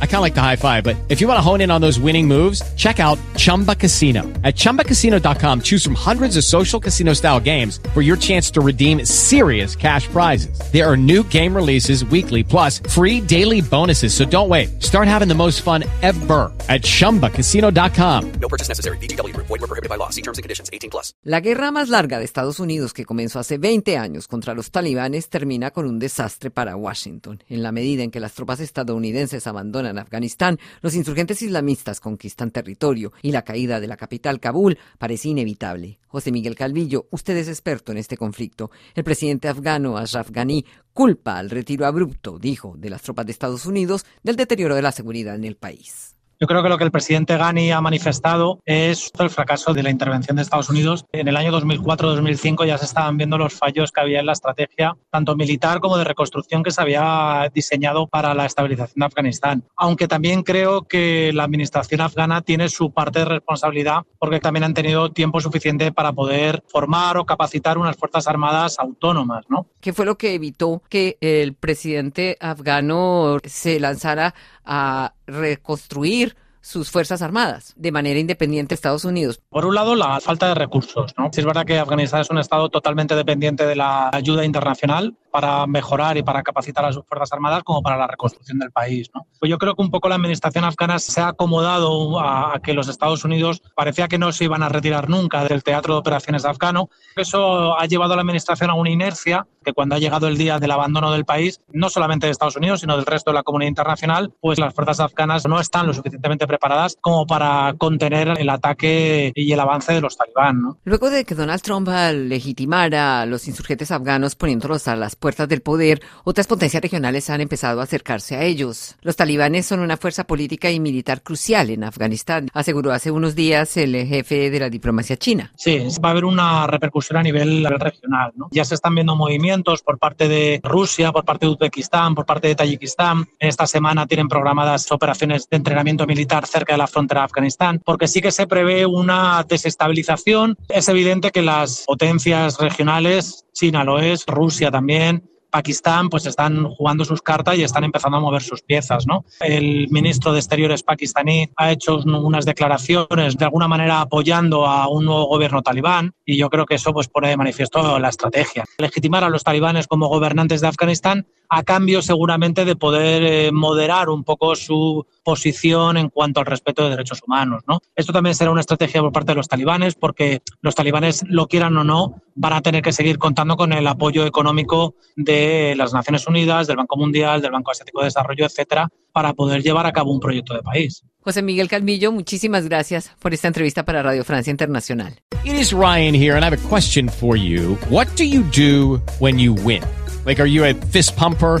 I kind of like the high five, but if you want to hone in on those winning moves, check out Chumba Casino. At ChumbaCasino.com, choose from hundreds of social casino style games for your chance to redeem serious cash prizes. There are new game releases weekly, plus free daily bonuses. So don't wait. Start having the most fun ever at ChumbaCasino.com. No purchase necessary. BGW. Void were prohibited by law. See terms and conditions. 18 plus. La guerra más larga de Estados Unidos que comenzó hace 20 años contra los talibanes termina con un desastre para Washington. En la medida en que las tropas estadounidenses abandonan Afganistán, los insurgentes islamistas conquistan territorio y la caída de la capital Kabul parece inevitable. José Miguel Calvillo, usted es experto en este conflicto. El presidente afgano Ashraf Ghani culpa al retiro abrupto, dijo, de las tropas de Estados Unidos del deterioro de la seguridad en el país. Yo creo que lo que el presidente Ghani ha manifestado es el fracaso de la intervención de Estados Unidos. En el año 2004-2005 ya se estaban viendo los fallos que había en la estrategia, tanto militar como de reconstrucción que se había diseñado para la estabilización de Afganistán. Aunque también creo que la administración afgana tiene su parte de responsabilidad porque también han tenido tiempo suficiente para poder formar o capacitar unas fuerzas armadas autónomas. ¿no? ¿Qué fue lo que evitó que el presidente afgano se lanzara a reconstruir sus fuerzas armadas de manera independiente de Estados Unidos. Por un lado, la falta de recursos. ¿no? es verdad que Afganistán es un estado totalmente dependiente de la ayuda internacional para mejorar y para capacitar a sus fuerzas armadas como para la reconstrucción del país. ¿no? Pues yo creo que un poco la administración afgana se ha acomodado a, que los Estados Unidos parecía que no se iban a retirar nunca del teatro de operaciones afgano. Eso ha llevado a la administración a una inercia que cuando ha llegado el día del abandono del país, no solamente de Estados Unidos, sino del resto de la comunidad internacional, pues las fuerzas afganas no están lo suficientemente preparadas como para contener el ataque y el avance de los talibán. ¿no? Luego de que Donald Trump legitimara a los insurgentes afganos poniéndolos a las puertas del poder, otras potencias regionales han empezado a acercarse a ellos. Los talibanes son una fuerza política y militar crucial en Afganistán, aseguró hace unos días el jefe de la diplomacia china. Sí, va a haber una repercusión a nivel regional. ¿no? Ya se están viendo movimientos por parte de Rusia, por parte de Uzbekistán, por parte de Tayikistán. Esta semana tienen programadas operaciones de entrenamiento militar cerca de la frontera de Afganistán, porque sí que se prevé una desestabilización. Es evidente que las potencias regionales China lo es, Rusia también, Pakistán pues están jugando sus cartas y están empezando a mover sus piezas. ¿no? El ministro de Exteriores pakistaní ha hecho unas declaraciones de alguna manera apoyando a un nuevo gobierno talibán y yo creo que eso pues, pone de manifiesto la estrategia. Legitimar a los talibanes como gobernantes de Afganistán a cambio seguramente de poder eh, moderar un poco su posición en cuanto al respeto de derechos humanos. ¿no? Esto también será una estrategia por parte de los talibanes porque los talibanes, lo quieran o no, van a tener que seguir contando con el apoyo económico de las Naciones Unidas, del Banco Mundial, del Banco Asiático de Desarrollo, etcétera, para poder llevar a cabo un proyecto de país. José Miguel Calvillo, muchísimas gracias por esta entrevista para Radio Francia Internacional. It is Ryan here and I have a question for you. What do you do when you win? Like, are you a fist pumper,